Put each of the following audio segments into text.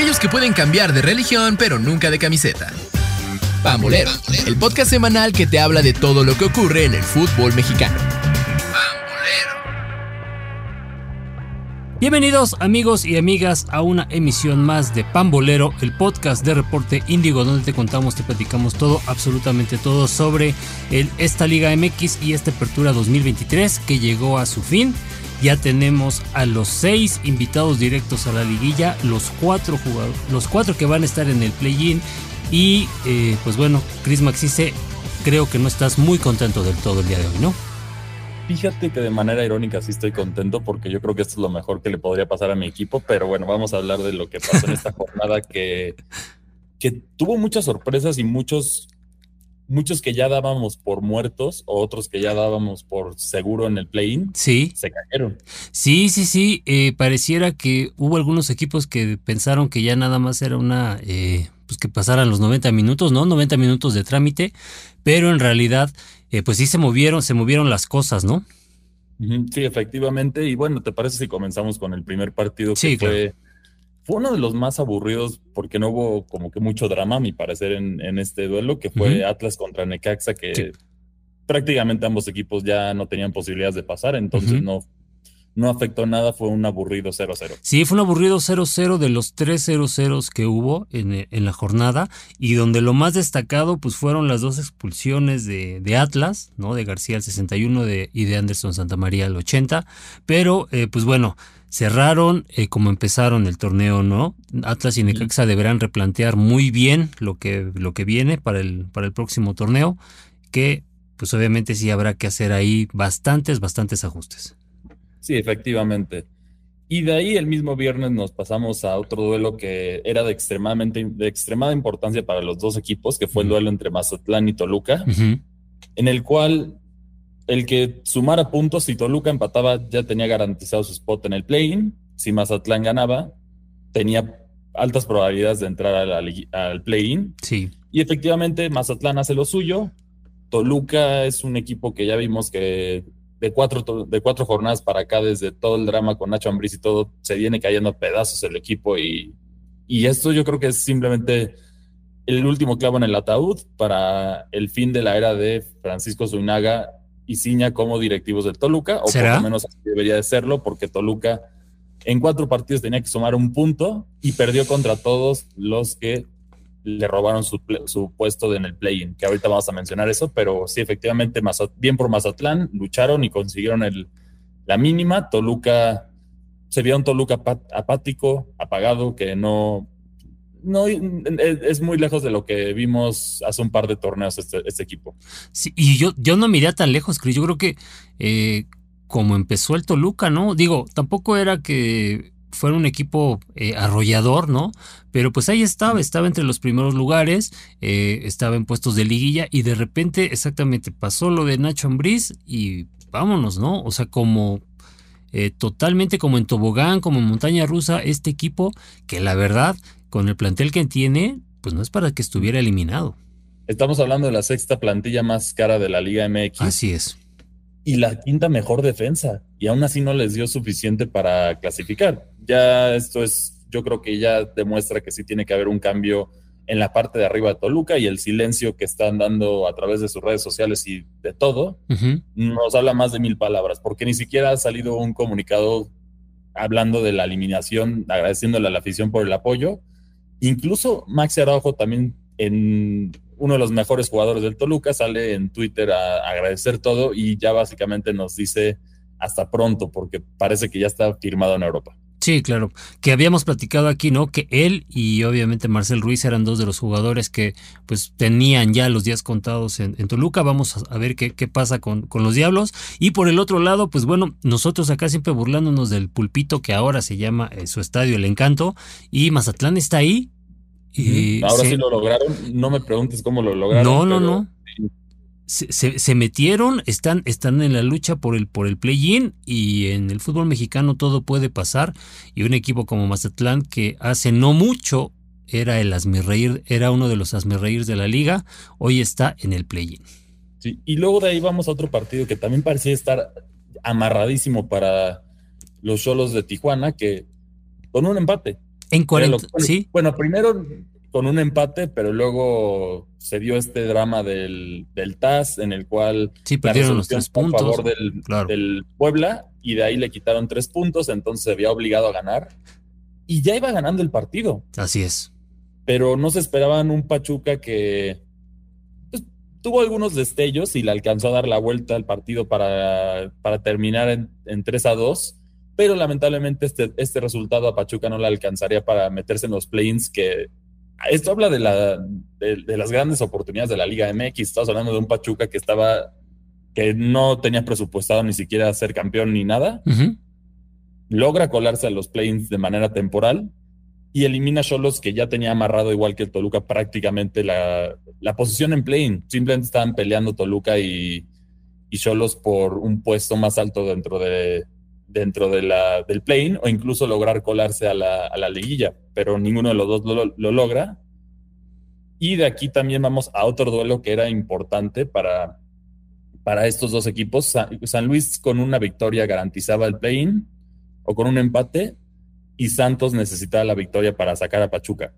aquellos que pueden cambiar de religión pero nunca de camiseta. Pambolero, el podcast semanal que te habla de todo lo que ocurre en el fútbol mexicano. Bienvenidos amigos y amigas a una emisión más de Pambolero, el podcast de Reporte Índigo, donde te contamos, te platicamos todo, absolutamente todo sobre el, esta Liga MX y esta apertura 2023 que llegó a su fin. Ya tenemos a los seis invitados directos a la liguilla, los cuatro jugadores, los cuatro que van a estar en el play-in. Y eh, pues bueno, Chris Maxice, creo que no estás muy contento del todo el día de hoy, ¿no? Fíjate que de manera irónica sí estoy contento porque yo creo que esto es lo mejor que le podría pasar a mi equipo, pero bueno, vamos a hablar de lo que pasó en esta jornada que, que tuvo muchas sorpresas y muchos, muchos que ya dábamos por muertos o otros que ya dábamos por seguro en el play-in. Sí. Se cayeron. Sí, sí, sí. Eh, pareciera que hubo algunos equipos que pensaron que ya nada más era una... Eh, pues que pasaran los 90 minutos, ¿no? 90 minutos de trámite, pero en realidad eh, pues sí se movieron, se movieron las cosas, ¿no? Sí, efectivamente. Y bueno, ¿te parece si comenzamos con el primer partido que fue, fue uno de los más aburridos porque no hubo como que mucho drama, a mi parecer, en, este duelo, que fue Atlas contra Necaxa, que prácticamente ambos equipos ya no tenían posibilidades de pasar, entonces no no afectó nada, fue un aburrido 0-0. Sí, fue un aburrido 0-0 de los 3 0-0 que hubo en, en, la jornada y donde lo más destacado pues fueron las dos expulsiones de, de Atlas, ¿no? De García al 61 de, y de Anderson Santamaría al 80, pero eh, pues bueno, cerraron eh, como empezaron el torneo, ¿no? Atlas y Necaxa deberán replantear muy bien lo que, lo que viene para el, para el próximo torneo, que pues obviamente sí habrá que hacer ahí bastantes, bastantes ajustes. Sí, efectivamente. Y de ahí el mismo viernes nos pasamos a otro duelo que era de extremadamente de extremada importancia para los dos equipos, que fue el duelo entre Mazatlán y Toluca, en el cual el que sumara puntos si Toluca empataba ya tenía garantizado su spot en el play-in, si Mazatlán ganaba tenía altas probabilidades de entrar al, al play-in. Sí. Y efectivamente Mazatlán hace lo suyo. Toluca es un equipo que ya vimos que de cuatro, de cuatro jornadas para acá, desde todo el drama con Nacho Ambriz y todo, se viene cayendo a pedazos el equipo y, y esto yo creo que es simplemente el último clavo en el ataúd para el fin de la era de Francisco Zuinaga y Ciña como directivos de Toluca, o por lo menos debería de serlo, porque Toluca en cuatro partidos tenía que sumar un punto y perdió contra todos los que le robaron su, puesto en el play-in, que ahorita vamos a mencionar eso, pero sí, efectivamente, bien por Mazatlán, lucharon y consiguieron el, la mínima. Toluca, se vio un Toluca apático, apagado, que no, no es, muy lejos de lo que vimos hace un par de torneos este, este equipo. Sí, y yo, yo no miré tan lejos, Chris. Yo creo que eh, como empezó el Toluca, ¿no? Digo, tampoco era que fuera un equipo eh, arrollador, ¿no? Pero pues ahí estaba, estaba entre los primeros lugares, eh, estaba en puestos de liguilla y de repente exactamente pasó lo de Nacho Ambriz y vámonos, ¿no? O sea, como eh, totalmente como en tobogán, como en montaña rusa, este equipo que la verdad, con el plantel que tiene, pues no es para que estuviera eliminado. Estamos hablando de la sexta plantilla más cara de la Liga MX. Así es y la quinta mejor defensa. Y aún así no les dio suficiente para clasificar. Ya esto es, yo creo que ya demuestra que sí tiene que haber un cambio en la parte de arriba de Toluca y el silencio que están dando a través de sus redes sociales y de todo, nos habla más de mil palabras, porque ni siquiera ha salido un comunicado hablando de la eliminación, agradeciéndole a la afición por el apoyo. Incluso Maxi Araujo también en uno de los mejores jugadores del Toluca, sale en Twitter a, agradecer todo y ya básicamente nos dice hasta pronto, porque parece que ya está firmado en Europa. Sí, claro. Que habíamos platicado aquí, ¿no? Que él y obviamente Marcel Ruiz eran dos de los jugadores que pues tenían ya los días contados en, Toluca. Vamos a, ver qué, qué pasa con, con, los Diablos. Y por el otro lado, pues bueno, nosotros acá siempre burlándonos del pulpito que ahora se llama eh, su estadio El Encanto. Y Mazatlán está ahí Ahora sí lo lograron. No me preguntes cómo lo lograron. No, no, no. Se, metieron, están, están en la lucha por el, por el play-in y en el fútbol mexicano todo puede pasar. Y un equipo como Mazatlán que hace no mucho era el asmirreír, era uno de los asmirreírs de la liga, hoy está en el play-in. Sí, y luego de ahí vamos a otro partido que también parecía estar amarradísimo para los solos de Tijuana, que con un empate En 40, sí. Bueno, primero con un empate, pero luego se dio este drama del, del TAS en el cual sí, perdieron los tres puntos a favor del, del, Puebla y de ahí le quitaron tres puntos, entonces se había obligado a ganar y ya iba ganando el partido. Así es. Pero no se esperaban un Pachuca que pues, tuvo algunos destellos y le alcanzó a dar la vuelta al partido para, para terminar en, en 3 a 2 pero lamentablemente este, este resultado a Pachuca no le alcanzaría para meterse en los play-ins que esto habla de, la, de, las grandes oportunidades de la Liga MX. Estás hablando de un Pachuca que estaba, que no tenía presupuestado ni siquiera ser campeón ni nada. Logra colarse a los play-ins de manera temporal y elimina a Cholos que ya tenía amarrado igual que el Toluca prácticamente la, la posición en play-in. Simplemente estaban peleando Toluca y Cholos por un puesto más alto dentro de, dentro de la, del plane o incluso lograr colarse a la, a la liguilla, pero ninguno de los dos lo, logra. Y de aquí también vamos a otro duelo que era importante para, para estos dos equipos. San, Luis con una victoria garantizaba el play-in o con un empate y Santos necesitaba la victoria para sacar a Pachuca.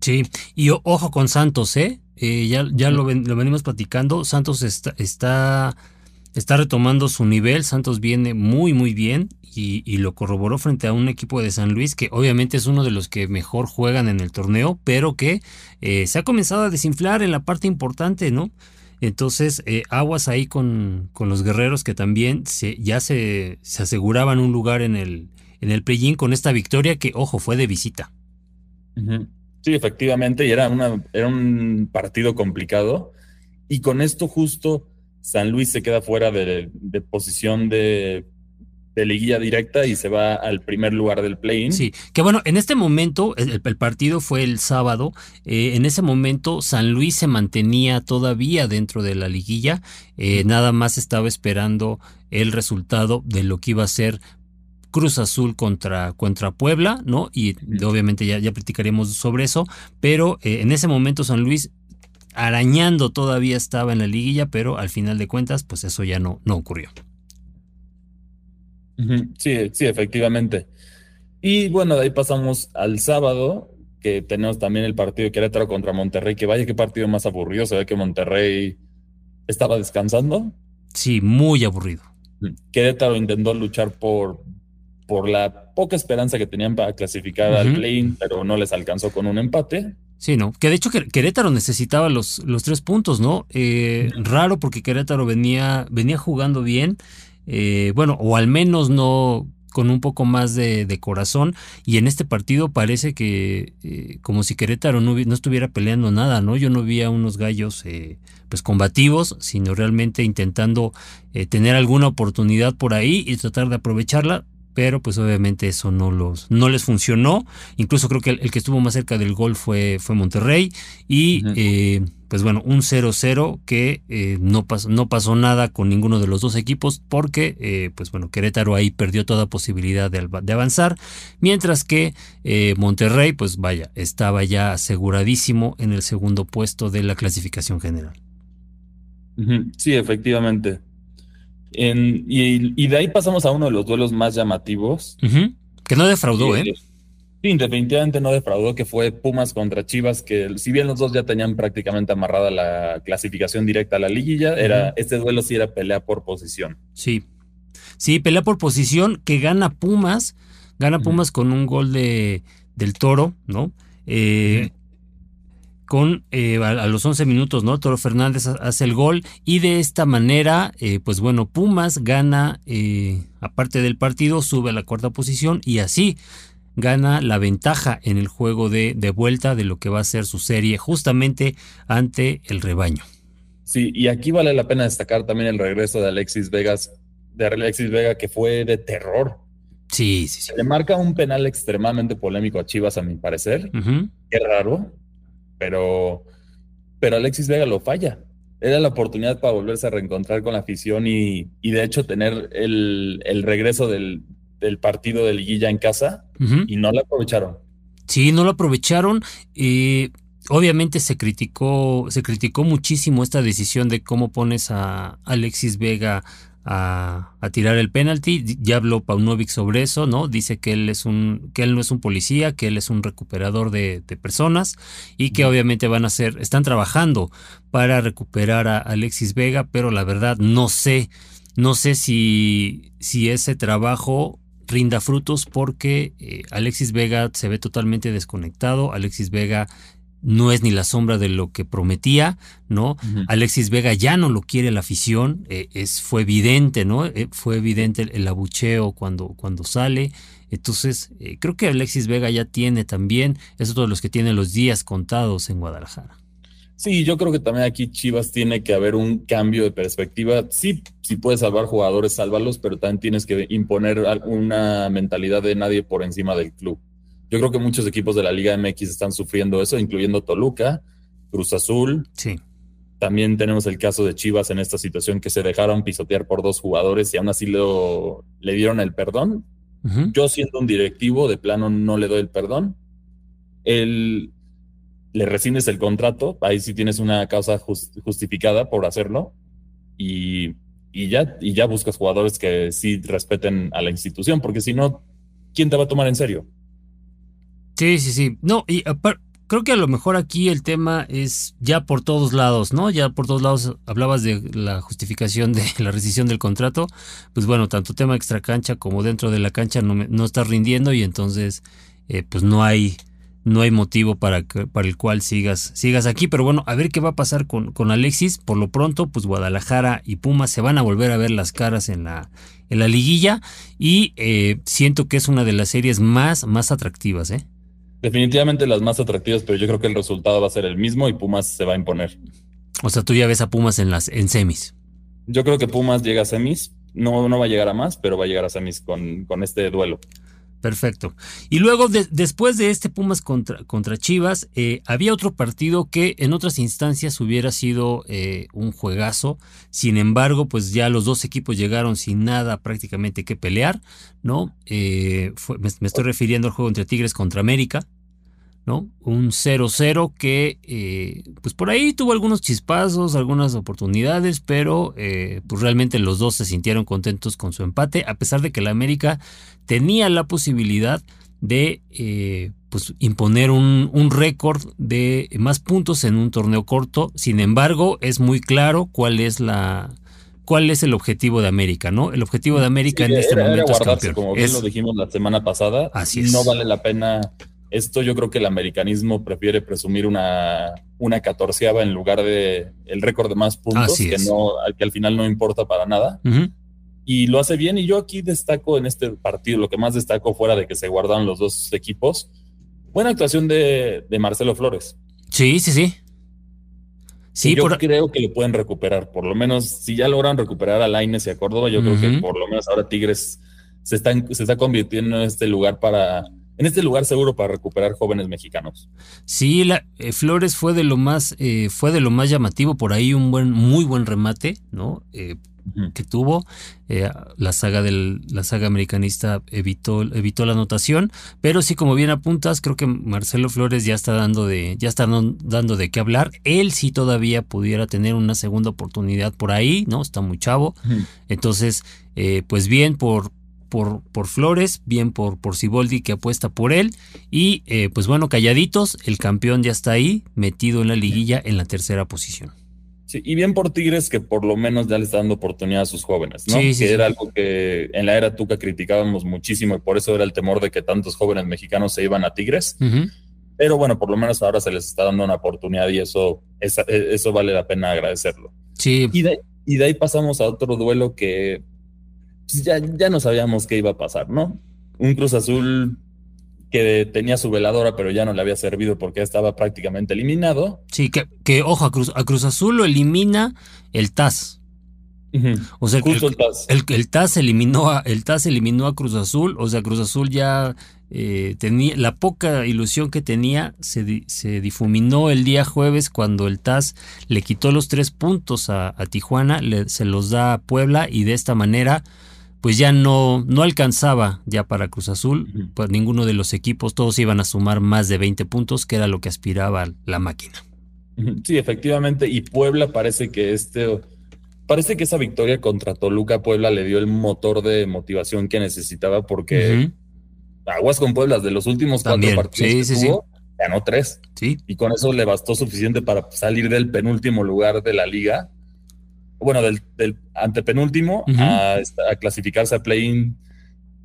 Sí, y ojo con Santos, ¿eh? eh ya ya lo, lo, venimos platicando. Santos está, está está retomando su nivel, Santos viene muy muy bien y, lo corroboró frente a un equipo de San Luis que obviamente es uno de los que mejor juegan en el torneo, pero que eh, se ha comenzado a desinflar en la parte importante, ¿no? Entonces, eh, aguas ahí con, con, los guerreros que también ya se, se, aseguraban un lugar en el, en el play-in con esta victoria que, ojo, fue de visita. Sí, efectivamente, y era, una, era un partido complicado. Y con esto justo San Luis se queda fuera de, posición de, liguilla directa y se va al primer lugar del play-in. Sí, que bueno, en este momento, el, partido fue el sábado, eh, en ese momento San Luis se mantenía todavía dentro de la liguilla, eh, nada más estaba esperando el resultado de lo que iba a ser Cruz Azul contra, contra Puebla, ¿no? Y obviamente ya, ya platicaremos sobre eso, pero eh, en ese momento San Luis arañando todavía estaba en la liguilla, pero al final de cuentas, pues eso ya no, no ocurrió. Sí, sí, efectivamente. Y bueno, de ahí pasamos al sábado, que tenemos también el partido de Querétaro contra Monterrey, que vaya qué partido más aburrido, se ve que Monterrey estaba descansando. Sí, muy aburrido. Querétaro intentó luchar por, por la poca esperanza que tenían para clasificar al play pero no les alcanzó con un empate. Sí, ¿no? Que de hecho Querétaro necesitaba los, los tres puntos, ¿no? Eh, raro porque Querétaro venía, venía jugando bien, eh, bueno, o al menos no con un poco más de, corazón y en este partido parece que eh, como si Querétaro no, no, estuviera peleando nada, ¿no? Yo no vi a unos gallos pues combativos, sino realmente intentando tener alguna oportunidad por ahí y tratar de aprovecharla pero pues obviamente eso no los no les funcionó. Incluso creo que el, que estuvo más cerca del gol fue, fue Monterrey y eh, pues bueno, un 0-0 que eh, no, pasó, no pasó nada con ninguno de los dos equipos porque eh, pues bueno, Querétaro ahí perdió toda posibilidad de, de avanzar, mientras que Monterrey pues vaya, estaba ya aseguradísimo en el segundo puesto de la clasificación general. Sí, efectivamente y, de ahí pasamos a uno de los duelos más llamativos. Que no defraudó, ¿eh? Sí, definitivamente no defraudó, que fue Pumas contra Chivas, que si bien los dos ya tenían prácticamente amarrada la clasificación directa a la liguilla, era, este duelo sí era pelea por posición. Sí, sí, pelea por posición que gana Pumas, gana Pumas con un gol de, del Toro, ¿no? Eh, con eh, a, los 11 minutos, ¿no? Toro Fernández hace el gol y de esta manera, eh, pues bueno, Pumas gana, eh, aparte del partido, sube a la cuarta posición y así gana la ventaja en el juego de, de vuelta de lo que va a ser su serie justamente ante el rebaño. Sí, y aquí vale la pena destacar también el regreso de Alexis Vegas, de Alexis Vega, que fue de terror. Sí, sí, sí. le marca un penal extremadamente polémico a Chivas, a mi parecer. Qué raro pero, pero Alexis Vega lo falla. Era la oportunidad para volverse a reencontrar con la afición y, y de hecho tener el, el regreso del, del, partido de liguilla en casa y no lo aprovecharon. Sí, no lo aprovecharon. y obviamente se criticó, se criticó muchísimo esta decisión de cómo pones a Alexis Vega a, tirar el penalti. Ya habló Paunovic sobre eso, ¿no? Dice que él es un, que él no es un policía, que él es un recuperador de, personas y que obviamente van a ser, están trabajando para recuperar a Alexis Vega, pero la verdad no sé, no sé si, si ese trabajo rinda frutos porque eh, Alexis Vega se ve totalmente desconectado, Alexis Vega no es ni la sombra de lo que prometía, ¿no? Alexis Vega ya no lo quiere la afición, eh, es, fue evidente, ¿no? Eh, fue evidente el, abucheo cuando, cuando sale. Entonces, eh, creo que Alexis Vega ya tiene también, es otro de los que tiene los días contados en Guadalajara. Sí, yo creo que también aquí Chivas tiene que haber un cambio de perspectiva. Sí, si puedes salvar jugadores, sálvalos, pero también tienes que imponer una mentalidad de nadie por encima del club. Yo creo que muchos equipos de la Liga MX están sufriendo eso, incluyendo Toluca, Cruz Azul. Sí. También tenemos el caso de Chivas en esta situación que se dejaron pisotear por dos jugadores y aún así lo, le dieron el perdón. Yo siendo un directivo, de plano no le doy el perdón. Él, le rescindes el contrato, ahí sí tienes una causa justificada por hacerlo y, y, ya, y ya buscas jugadores que sí respeten a la institución, porque si no, ¿quién te va a tomar en serio? Sí, sí, sí. No, y creo que a lo mejor aquí el tema es ya por todos lados, ¿no? Ya por todos lados hablabas de la justificación de la rescisión del contrato. Pues bueno, tanto tema extra cancha como dentro de la cancha no, no está rindiendo y entonces eh, pues no hay no hay motivo para, para el cual sigas, sigas aquí. Pero bueno, a ver qué va a pasar con, con Alexis. Por lo pronto, pues Guadalajara y Pumas se van a volver a ver las caras en la, en la liguilla. Y eh, siento que es una de las series más, más atractivas, ¿eh? Definitivamente las más atractivas, pero yo creo que el resultado va a ser el mismo y Pumas se va a imponer. O sea, tú ya ves a Pumas en las en semis. Yo creo que Pumas llega a semis. No, no va a llegar a más, pero va a llegar a semis con, con este duelo. Perfecto. Y luego, después de este Pumas contra, contra Chivas, eh, había otro partido que en otras instancias hubiera sido eh, un juegazo. Sin embargo, pues ya los dos equipos llegaron sin nada prácticamente que pelear, ¿no? Eh, me, estoy refiriendo al juego entre Tigres contra América, ¿no? Un 0-0 que, pues por ahí tuvo algunos chispazos, algunas oportunidades, pero pues realmente los dos se sintieron contentos con su empate, a pesar de que la América tenía la posibilidad de eh, pues, imponer un, un récord de más puntos en un torneo corto. Sin embargo, es muy claro cuál es la cuál es el objetivo de América, ¿no? El objetivo de América en este momento es campeón. Como bien lo dijimos la semana pasada, Así es. no vale la pena esto. Yo creo que el americanismo prefiere presumir una, una catorceava en lugar de el récord de más puntos, que, no, que al final no importa para nada y lo hace bien. Y yo aquí destaco en este partido, lo que más destaco fuera de que se guardaron los dos equipos, buena actuación de, Marcelo Flores. Sí, sí, sí. Sí, yo creo que lo pueden recuperar. Por lo menos, si ya logran recuperar a Laines y a Córdoba, yo creo que por lo menos ahora Tigres se, están, se está convirtiendo en este lugar para, en este lugar seguro para recuperar jóvenes mexicanos. Sí, la, eh, Flores fue de lo más, eh, fue de lo más llamativo por ahí un buen, muy buen remate, ¿no? Eh, que tuvo. Eh, la saga del, la saga americanista evitó, evitó la anotación. Pero sí, como bien apuntas, creo que Marcelo Flores ya está dando de, ya está dando de qué hablar. Él sí todavía pudiera tener una segunda oportunidad por ahí, ¿no? Está muy chavo. Entonces, eh, pues bien por, por, por, Flores, bien por, por Ciboldi que apuesta por él. Y eh, pues bueno, calladitos, el campeón ya está ahí, metido en la liguilla en la tercera posición. Sí, y bien por Tigres que por lo menos ya le está dando oportunidad a sus jóvenes, ¿no? que era algo que en la era Tuca criticábamos muchísimo y por eso era el temor de que tantos jóvenes mexicanos se iban a Tigres. Pero bueno, por lo menos ahora se les está dando una oportunidad y eso, eso vale la pena agradecerlo. Sí. Y de, y de ahí pasamos a otro duelo que pues, ya, ya no sabíamos qué iba a pasar, ¿no? Un Cruz Azul que tenía su veladora, pero ya no le había servido porque estaba prácticamente eliminado. Sí, que, que ojo, a Cruz, a Cruz Azul lo elimina el TAS. O sea, el, el, TAS. eliminó a, el TAS eliminó a Cruz Azul, o sea, Cruz Azul ya eh, tenía la poca ilusión que tenía se, se, difuminó el día jueves cuando el TAS le quitó los tres puntos a, Tijuana, se los da a Puebla y de esta manera pues ya no, no alcanzaba ya para Cruz Azul, pues ninguno de los equipos, todos iban a sumar más de 20 puntos, que era lo que aspiraba la máquina. Sí, efectivamente, y Puebla parece que este parece que esa victoria contra Toluca Puebla le dio el motor de motivación que necesitaba porque Aguas con Puebla de los últimos cuatro partidos que tuvo, ganó tres. Sí. Y con eso le bastó suficiente para salir del penúltimo lugar de la liga. Bueno, del, antepenúltimo a, clasificarse a play-in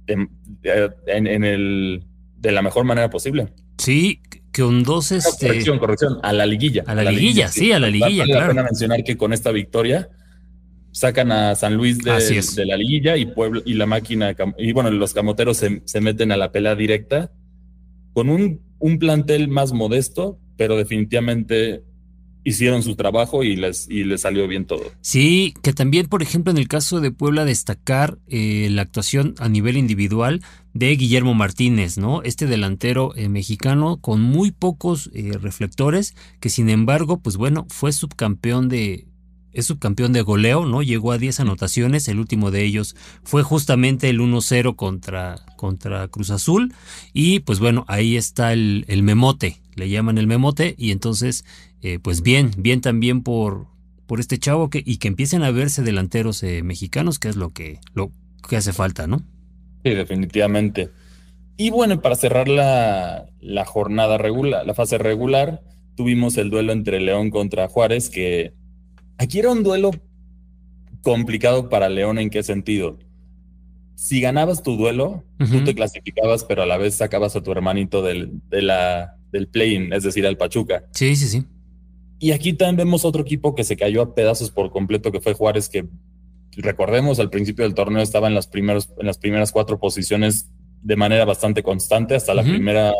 en, el de la mejor manera posible. Sí, con dos este... corrección, corrección, a la liguilla. A la, liguilla, sí, a la liguilla, vale la pena mencionar que con esta victoria sacan a San Luis de, la liguilla y Puebla y la máquina y bueno, los camoteros se, meten a la pelea directa con un, un, plantel más modesto, pero definitivamente hicieron su trabajo y les, y les salió bien todo. Sí, que también, por ejemplo, en el caso de Puebla, destacar eh, la actuación a nivel individual de Guillermo Martínez, ¿no? Este delantero eh, mexicano con muy pocos eh, reflectores, que sin embargo, pues bueno, fue subcampeón de, es subcampeón de goleo, ¿no? Llegó a 10 anotaciones, el último de ellos fue justamente el 1-0 contra, contra Cruz Azul y pues bueno, ahí está el, el memote, le llaman el memote y entonces eh, pues bien, bien también por, por este chavo que, y que empiecen a verse delanteros eh, mexicanos, que es lo que, lo que hace falta, ¿no? Sí, definitivamente. Y bueno, para cerrar la, la jornada regular, la fase regular, tuvimos el duelo entre León contra Juárez, que Aquí era un duelo complicado para León en qué sentido. Si ganabas tu duelo, tú te clasificabas, pero a la vez sacabas a tu hermanito del, de la, del play-in, es decir, al Pachuca. Sí, sí, sí. Y aquí también vemos otro equipo que se cayó a pedazos por completo, que fue Juárez, que recordemos al principio del torneo estaba en las, primeros, en las primeras cuatro posiciones de manera bastante constante hasta la primera,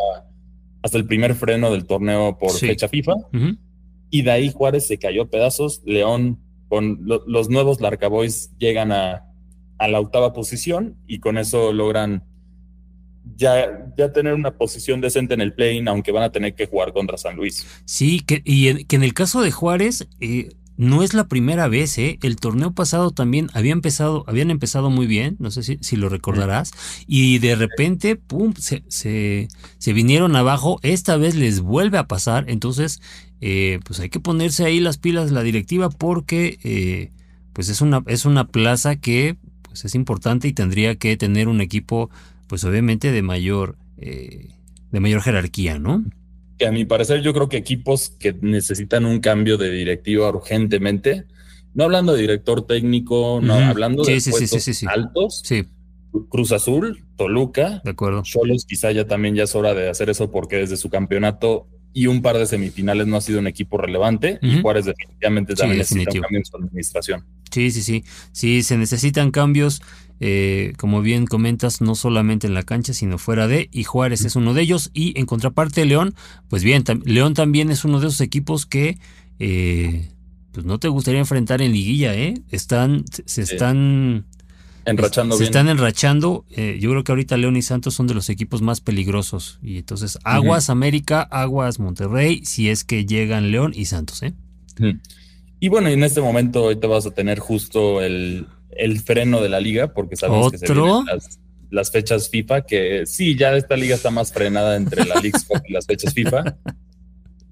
hasta el primer freno del torneo por fecha FIFA. Y de ahí Juárez se cayó a pedazos. León con los nuevos Larcaboys llegan a, la octava posición y con eso logran ya, ya tener una posición decente en el play aunque van a tener que jugar contra San Luis. Sí, que, y que en el caso de Juárez, eh, no es la primera vez, ¿eh? El torneo pasado también había empezado, habían empezado muy bien, no sé si, si lo recordarás, y de repente, pum, se, se, se, vinieron abajo. Esta vez les vuelve a pasar, entonces, eh, pues hay que ponerse ahí las pilas la directiva porque, eh, pues es una, es una plaza que, pues es importante y tendría que tener un equipo, pues obviamente de mayor, eh, de mayor jerarquía, ¿no? que a mi parecer yo creo que equipos que necesitan un cambio de directiva urgentemente, no hablando de director técnico, no hablando de puestos altos, Cruz Azul, Toluca, de acuerdo. Cholos quizá ya también ya es hora de hacer eso porque desde su campeonato y un par de semifinales no ha sido un equipo relevante y Juárez definitivamente también necesita un cambio en su administración. Sí, sí, sí. Sí, se necesitan cambios eh, como bien comentas, no solamente en la cancha, sino fuera de, y Juárez es uno de ellos, y en contraparte León, pues bien, León también es uno de esos equipos que eh, pues no te gustaría enfrentar en liguilla, ¿eh? Están, se están... Enrachando se están enrachando. Eh, yo creo que ahorita León y Santos son de los equipos más peligrosos. Y entonces, Aguas América, Aguas Monterrey, si es que llegan León y Santos, ¿eh? Y bueno, en este momento hoy te vas a tener justo el, el freno de la liga, porque sabemos que se vienen las, fechas FIFA, que sí, ya esta liga está más frenada entre la League y las fechas FIFA.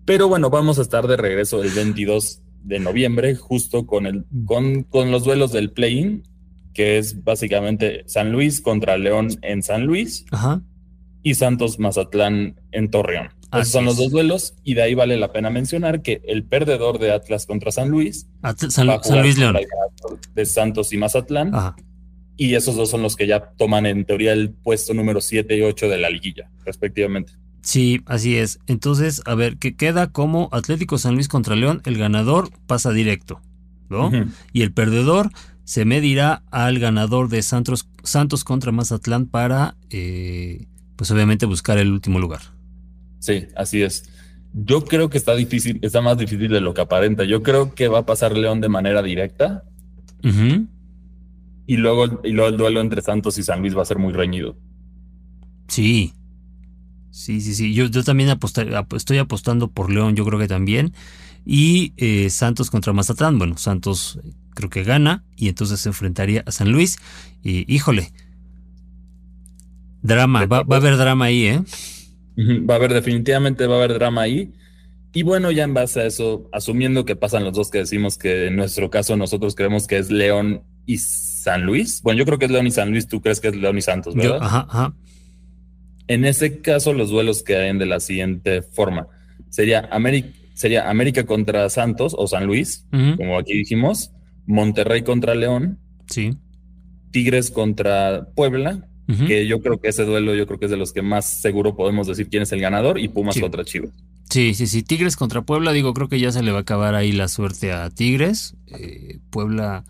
Pero bueno, vamos a estar de regreso el 22 de noviembre, justo con, el, con, con los duelos del play-in, que es básicamente San Luis contra León en San Luis y Santos Mazatlán en Torreón. Esos son los dos duelos y de ahí vale la pena mencionar que el perdedor de Atlas contra San Luis, San, Luis León, de Santos y Mazatlán, y esos dos son los que ya toman en teoría el puesto número 7 y 8 de la liguilla, respectivamente. Sí, así es. Entonces, a ver, que queda como Atlético San Luis contra León, el ganador pasa directo, ¿no? Y el perdedor se medirá al ganador de Santos, Santos contra Mazatlán para, eh, pues obviamente, buscar el último lugar. Sí, así es. Yo creo que está difícil, está más difícil de lo que aparenta. Yo creo que va a pasar León de manera directa. Y luego, y luego el duelo entre Santos y San Luis va a ser muy reñido. Sí. Sí, sí, sí. Yo, yo también estoy apostando por León, yo creo que también. Y eh, Santos contra Mazatlán. Bueno, Santos eh, creo que gana y entonces se enfrentaría a San Luis. Y híjole. Drama, va, va a haber drama ahí, ¿eh? Va a haber, definitivamente va a haber drama ahí. Y bueno, ya en base a eso, asumiendo que pasan los dos que decimos que en nuestro caso nosotros creemos que es León y San Luis. Bueno, yo creo que es León y San Luis, tú crees que es León y Santos, ¿verdad? ajá, ajá. En ese caso, los duelos quedarían de la siguiente forma. Sería América, sería América contra Santos o San Luis, como aquí dijimos, Monterrey contra León, sí. Tigres contra Puebla, que yo creo que ese duelo yo creo que es de los que más seguro podemos decir quién es el ganador, y Pumas contra Chivas. Sí, sí, sí. Tigres contra Puebla, digo, creo que ya se le va a acabar ahí la suerte a Tigres. Eh, Puebla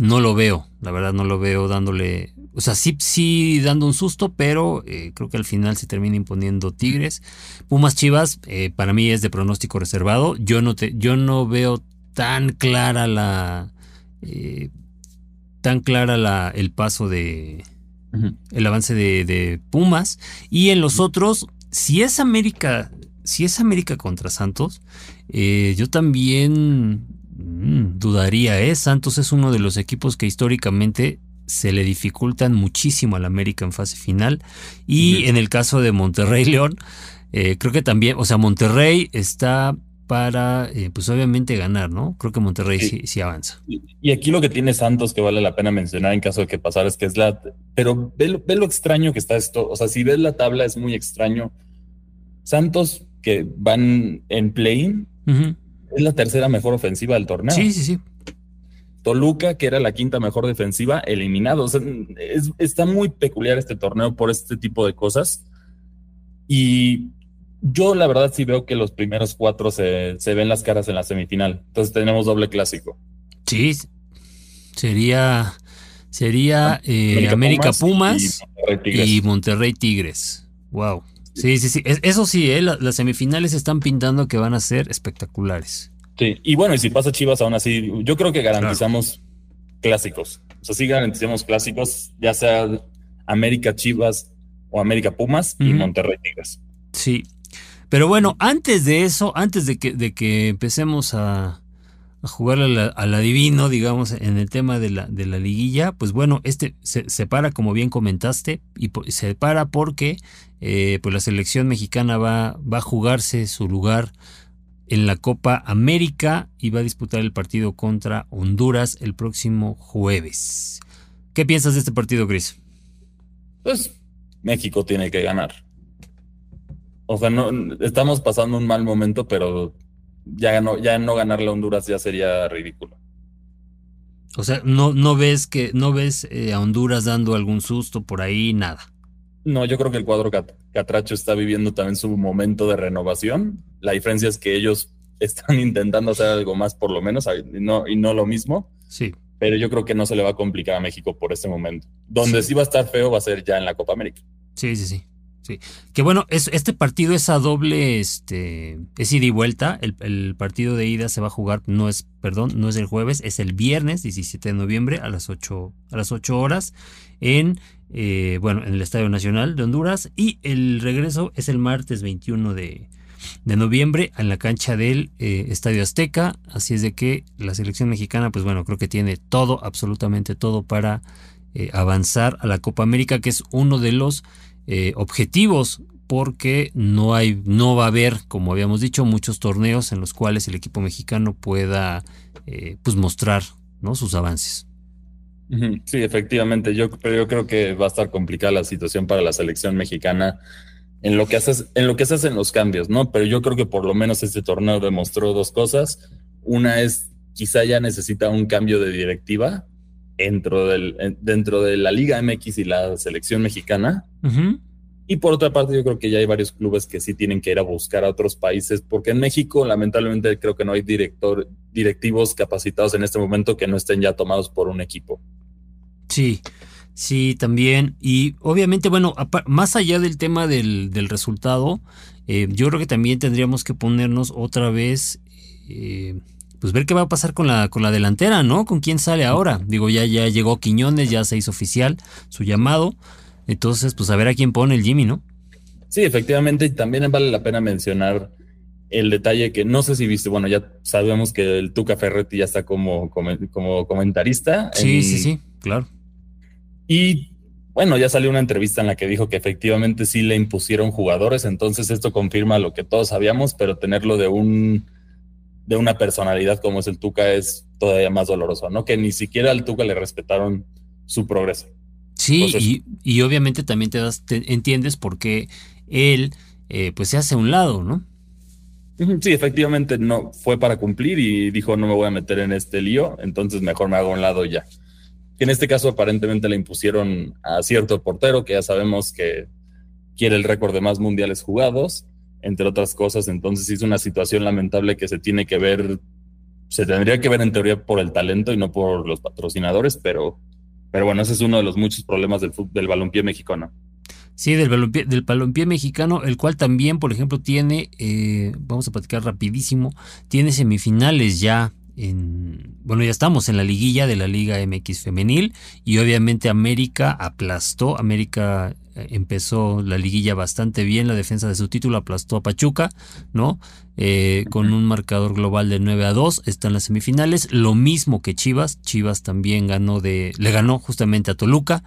no lo veo, la verdad no lo veo dándole, o sea, sí, sí dando un susto, pero eh, creo que al final se termina imponiendo Tigres. Pumas Chivas, eh, para mí es de pronóstico reservado. Yo no, te, yo no veo tan clara la... tan clara la, el paso de, el avance de, Pumas. Y en los otros, si es América, si es América contra Santos, eh, yo también mm, dudaría, ¿eh? Santos es uno de los equipos que históricamente se le dificultan muchísimo al América en fase final. Y en el caso de Monterrey León, eh, creo que también, o sea, Monterrey está para, eh, pues obviamente ganar, ¿no? Creo que Monterrey sí, avanza. Y, aquí lo que tiene Santos que vale la pena mencionar en caso de que pasara es que es la... Pero ve lo, extraño que está esto. O sea, si ves la tabla es muy extraño. Santos que van en play es la tercera mejor ofensiva del torneo. Sí, sí, sí. Toluca, que era la quinta mejor defensiva, eliminado. O sea, está muy peculiar este torneo por este tipo de cosas. Y yo la verdad sí veo que los primeros cuatro se, ven las caras en la semifinal. Entonces tenemos doble clásico. Sí, sería, sería eh, América, Pumas, y, Monterrey Tigres. Wow. Sí, sí, sí. Eso sí, eh, las semifinales están pintando que van a ser espectaculares. Sí, y bueno, y si pasa Chivas aún así, yo creo que garantizamos clásicos. O sea, sí garantizamos clásicos, ya sea América Chivas o América Pumas y Monterrey Tigres. Sí, pero bueno, antes de eso, antes de que, de que empecemos a, a jugar al, adivino, digamos, en el tema de la, de la liguilla, pues bueno, este se, para, como bien comentaste, y se para porque eh, pues la selección mexicana va, va a jugarse su lugar en la Copa América y va a disputar el partido contra Honduras el próximo jueves. ¿Qué piensas de este partido, Chris? Pues México tiene que ganar. O sea, no, estamos pasando un mal momento, pero ya no, ya no ganarle a Honduras ya sería ridículo. O sea, no, no ves que, no ves eh, a Honduras dando algún susto por ahí, nada. No, yo creo que el cuadro Catracho está viviendo también su momento de renovación. La diferencia es que ellos están intentando hacer algo más, por lo menos, y no, y no lo mismo. Sí. Pero yo creo que no se le va a complicar a México por este momento. Donde sí va a estar feo va a ser ya en la Copa América. Sí, sí, sí. Sí. Que bueno, es, este partido es a doble, este, es ida y vuelta. El, partido de ida se va a jugar, no es, perdón, no es el jueves, es el viernes 17 de noviembre a las 8, a las 8 horas en, eh, bueno, en el Estadio Nacional de Honduras. Y el regreso es el martes 21 de, noviembre en la cancha del eh, Estadio Azteca. Así es de que la selección mexicana, pues bueno, creo que tiene todo, absolutamente todo para eh, avanzar a la Copa América, que es uno de los eh, objetivos porque no hay, no va a haber, como habíamos dicho, muchos torneos en los cuales el equipo mexicano pueda eh, pues mostrar ¿no? sus avances. Sí, efectivamente. Yo, pero yo creo que va a estar complicada la situación para la selección mexicana en lo que haces, en lo que se hacen los cambios, ¿no? Pero yo creo que por lo menos este torneo demostró dos cosas. Una es quizá ya necesita un cambio de directiva dentro, del, dentro de la Liga MX y la selección mexicana. Y por otra parte, yo creo que ya hay varios clubes que sí tienen que ir a buscar a otros países, porque en México, lamentablemente, creo que no hay director, directivos capacitados en este momento que no estén ya tomados por un equipo. Sí, sí, también. Y obviamente, bueno, más allá del tema del, resultado, eh, yo creo que también tendríamos que ponernos otra vez. Eh, pues ver qué va a pasar con la, con la delantera, ¿no? ¿Con quién sale ahora? Digo, ya, ya llegó Quiñones, ya se hizo oficial su llamado. Entonces, pues a ver a quién pone el Jimmy, ¿no? Sí, efectivamente, y también vale la pena mencionar el detalle que no sé si viste, bueno, ya sabemos que el Tuca Ferretti ya está como, como, comentarista. Sí, sí, sí, claro. Y bueno, ya salió una entrevista en la que dijo que efectivamente sí le impusieron jugadores, entonces esto confirma lo que todos sabíamos, pero tenerlo de un de una personalidad como es el Tuca es todavía más doloroso, ¿no? Que ni siquiera al Tuca le respetaron su progreso. Sí, y, obviamente también te, das, entiendes por qué él eh, pues se hace a un lado, ¿no? Sí, efectivamente no fue para cumplir y dijo no me voy a meter en este lío, entonces mejor me hago a un lado ya. Que en este caso aparentemente le impusieron a cierto portero que ya sabemos que quiere el récord de más mundiales jugados, entre otras cosas, entonces es una situación lamentable que se tiene que ver, se tendría que ver en teoría por el talento y no por los patrocinadores, pero, pero bueno, ese es uno de los muchos problemas del, del balompié mexicano. Sí, del balompié, del balompié mexicano, el cual también, por ejemplo, tiene, eh, vamos a platicar rapidísimo, tiene semifinales ya en, bueno, ya estamos en la liguilla de la Liga MX femenil y obviamente América aplastó, América empezó la liguilla bastante bien, la defensa de su título aplastó a Pachuca, ¿no? Eh, con un marcador global de 9 a 2, está en las semifinales, lo mismo que Chivas, Chivas también ganó de, le ganó justamente a Toluca,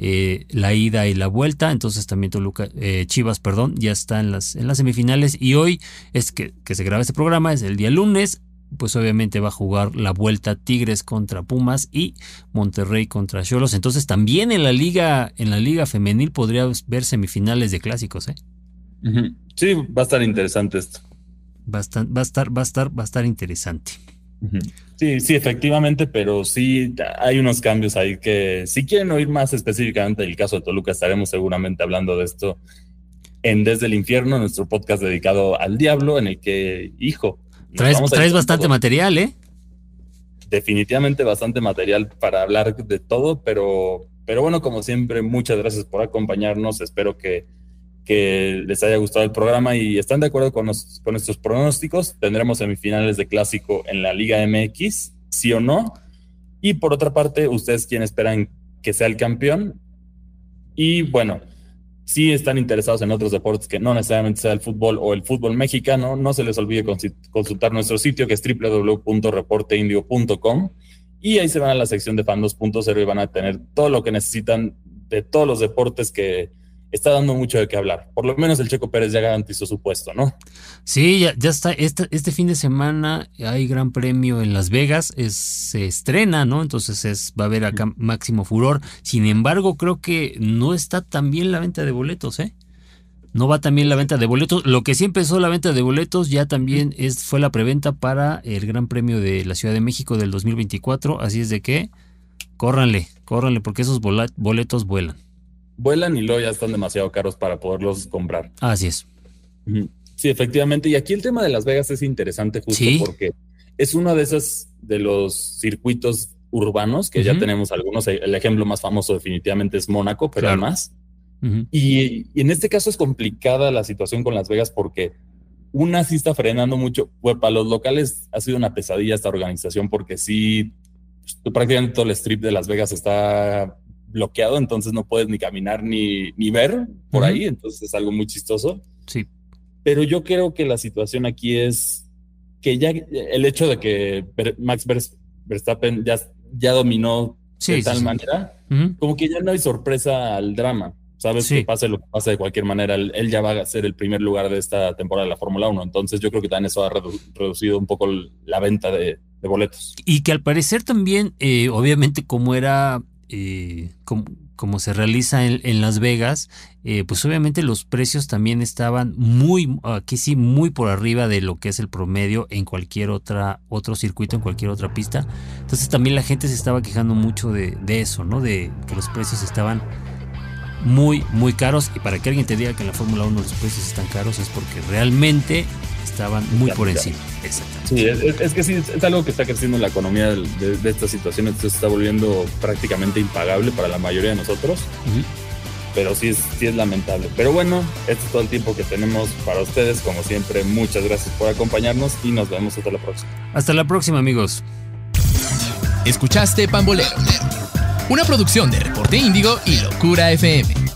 eh, la ida y la vuelta. Entonces también Toluca, eh, Chivas, perdón, ya está en las, en las semifinales. Y hoy es que, que se graba este programa, es el día lunes. Pues obviamente va a jugar la vuelta Tigres contra Pumas y Monterrey contra Cholos. Entonces también en la liga, en la liga femenil podría ver semifinales de clásicos, ¿eh? Sí, va a estar interesante esto. Va a estar, va a estar, va a estar, va a estar interesante. Sí, sí, efectivamente, pero sí hay unos cambios ahí que si quieren oír más específicamente del caso de Toluca, estaremos seguramente hablando de esto en Desde el Infierno, nuestro podcast dedicado al diablo, en el que, hijo. Traes, traes bastante material, ¿eh? Definitivamente bastante material para hablar de todo, pero, pero bueno, como siempre, muchas gracias por acompañarnos. Espero que que les haya gustado el programa y están de acuerdo con, nuestros pronósticos. Tendremos semifinales de clásico en la Liga MX, sí o no. Y por otra parte, ustedes quién esperan que sea el campeón. Y bueno, si están interesados en otros deportes que no necesariamente sea el fútbol o el fútbol mexicano, no se les olvide consultar nuestro sitio que es www.reporteindio.com y ahí se van a la sección de fan 2.0 y van a tener todo lo que necesitan de todos los deportes que, está dando mucho de qué hablar. Por lo menos el Checo Pérez ya garantizó su puesto, ¿no? Sí, ya, ya está. Este, este fin de semana hay gran premio en Las Vegas, es, se estrena, ¿no? Entonces es, va a haber acá máximo furor. Sin embargo, creo que no está tan bien la venta de boletos, ¿eh? No va también la venta de boletos. Lo que sí empezó la venta de boletos ya también es, fue la preventa para el Gran Premio de la Ciudad de México del 2024. Así es de que córranle, córranle, porque esos boletos vuelan vuelan y luego ya están demasiado caros para poderlos comprar. Así es. Sí, efectivamente. Y aquí el tema de Las Vegas es interesante justo porque es uno de esos de los circuitos urbanos que ya tenemos algunos. El ejemplo más famoso definitivamente es Mónaco, pero además. y, en este caso es complicada la situación con Las Vegas porque una sí está frenando mucho. Pues para los locales ha sido una pesadilla esta organización porque sí, pues, prácticamente todo el strip de Las Vegas está bloqueado, entonces no puedes ni caminar ni, ni ver por ahí, entonces es algo muy chistoso. Sí. Pero yo creo que la situación aquí es que ya el hecho de que Max Verstappen ya, ya dominó de tal manera, como que ya no hay sorpresa al drama. Sabes que pase lo que pase de cualquier manera, él, ya va a ser el primer lugar de esta temporada de la Fórmula 1. Entonces yo creo que también eso ha reducido un poco la venta de, boletos. Y que al parecer también, eh, obviamente como era eh, como, se realiza en, Las Vegas, eh, pues obviamente los precios también estaban muy, aquí sí, muy por arriba de lo que es el promedio en cualquier otra, otro circuito, en cualquier otra pista. Entonces también la gente se estaba quejando mucho de, de eso, ¿no? De que los precios estaban muy, muy caros. Y para que alguien te diga que en la Fórmula 1 los precios están caros es porque realmente estaban muy por encima. Sí, es, que sí, es, algo que está creciendo en la economía de, de, esta situación, entonces se está volviendo prácticamente impagable para la mayoría de nosotros. Pero sí es, sí es lamentable. Pero bueno, este es todo el tiempo que tenemos para ustedes. Como siempre, muchas gracias por acompañarnos y nos vemos hasta la próxima. Hasta la próxima, amigos. Escuchaste Pambolero, una producción de Reporte Índigo y Locura FM.